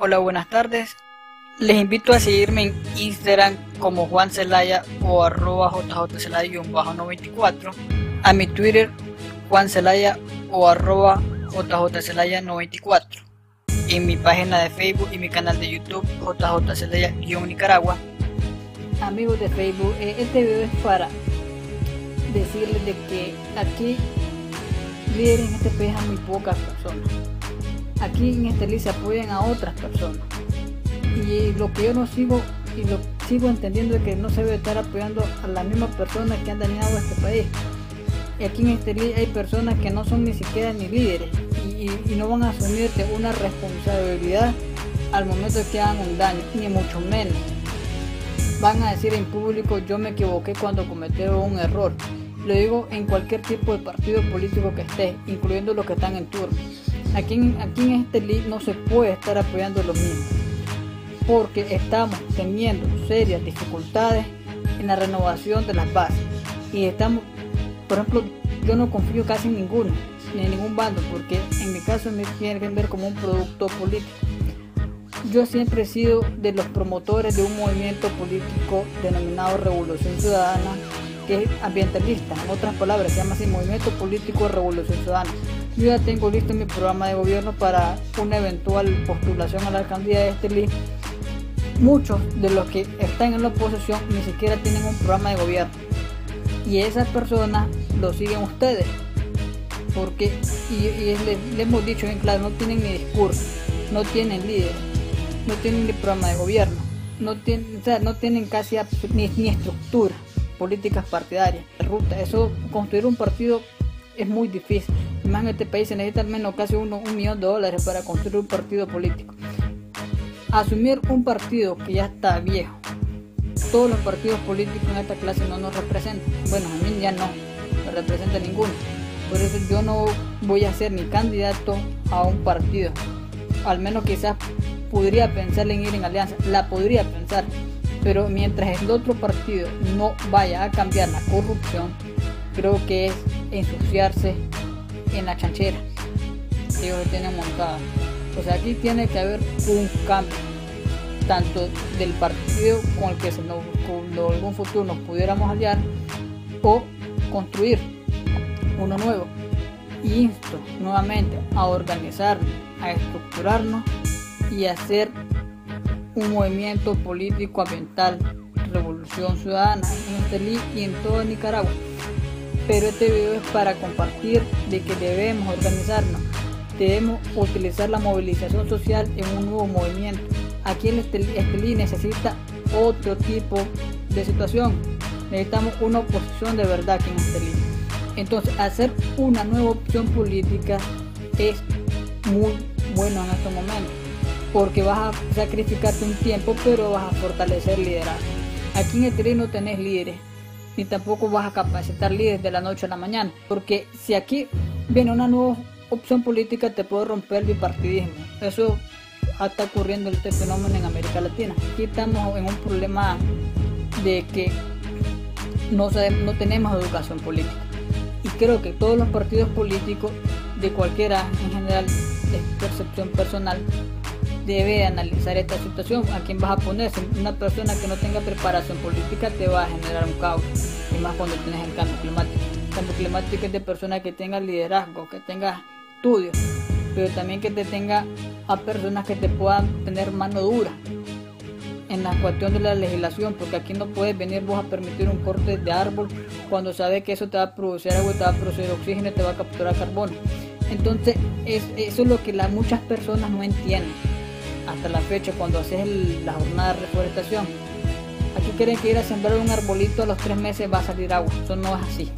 Hola, buenas tardes. Les invito a seguirme en Instagram como Juan Celaya o arroba jjcelaya-94, a mi Twitter Juan Celaya o arroba jjcelaya94, en mi página de Facebook y mi canal de YouTube jjcelaya-nicaragua. Amigos de Facebook, eh, este video es para decirles de que aquí líderes en este país hay muy pocas personas. Aquí en este list se apoyan a otras personas y lo que yo no sigo y lo sigo entendiendo es que no se debe estar apoyando a las mismas personas que han dañado a este país. Y aquí en este hay personas que no son ni siquiera ni líderes y, no van a asumirte una responsabilidad al momento que hagan un daño, ni mucho menos. Van a decir en público yo me equivoqué cuando cometí un error. Lo digo en cualquier tipo de partido político que esté, incluyendo los que están en turno. Aquí, en este league no se puede estar apoyando lo mismo porque estamos teniendo serias dificultades en la renovación de las bases. Y estamos, por ejemplo, yo no confío casi en ninguno, ni en ningún bando, porque en mi caso me quieren ver como un producto político. Yo siempre he sido de los promotores de un movimiento político denominado Revolución Ciudadana, que es ambientalista, en otras palabras, se llama así Movimiento Político Revolución Ciudadana. Yo ya tengo listo mi programa de gobierno para una eventual postulación a la alcaldía de este list muchos de los que están en la oposición ni siquiera tienen un programa de gobierno. Y esas personas lo siguen ustedes. Porque, y, les, hemos dicho en claro, no tienen ni discurso, no tienen líder, no tienen ni programa de gobierno, no tienen, no tienen casi ni, ni estructura, políticas partidarias, ruta. Eso, construir un partido es muy difícil. Más en este país se necesita al menos casi uno, un millón de dólares para construir un partido político asumir un partido que ya está viejo. Todos los partidos políticos en esta clase no nos representan. Bueno, a mí ya no me representa ninguno. Por eso yo no voy a ser ni candidato a un partido. Al menos quizás podría pensar en ir en alianza. La podría pensar. Pero mientras el otro partido no vaya a cambiar la corrupción, creo que es ensuciarse en la chanchera que ellos tienen montada. O sea, aquí tiene que haber un cambio, tanto del partido con el que en algún futuro nos pudiéramos aliar o construir uno nuevo. Insto nuevamente a organizarnos, a estructurarnos y a hacer un movimiento político ambiental, revolución ciudadana en Estelí y en toda Nicaragua. Pero este video es para compartir de que debemos organizarnos debemos utilizar la movilización social en un nuevo movimiento. Aquí el Estelí necesita otro tipo de situación. Necesitamos una oposición de verdad aquí en Estelí. Entonces, hacer una nueva opción política es muy bueno en este momento, porque vas a sacrificarte un tiempo, pero vas a fortalecer liderazgo. Aquí en Estelí no tenés líderes, ni tampoco vas a capacitar líderes de la noche a la mañana, porque si aquí viene una nueva opción política te puede romper el bipartidismo. Eso está ocurriendo este fenómeno en América Latina. Aquí estamos en un problema de que no, no tenemos educación política. Y creo que todos los partidos políticos, de cualquiera en general, de percepción personal, debe analizar esta situación. ¿A quién vas a poner? una persona que no tenga preparación política te va a generar un caos. Y más cuando tienes el cambio climático. El cambio climático es de personas que tengan liderazgo, que tengan estudios, pero también que te tenga a personas que te puedan tener mano dura en la cuestión de la legislación, porque aquí no puedes venir vos a permitir un corte de árbol cuando sabes que eso te va a producir agua, te va a producir oxígeno, te va a capturar carbono. Entonces, eso es lo que muchas personas no entienden hasta la fecha cuando haces la jornada de reforestación. Aquí quieren que ir a sembrar un arbolito a los tres meses va a salir agua. Eso no es así.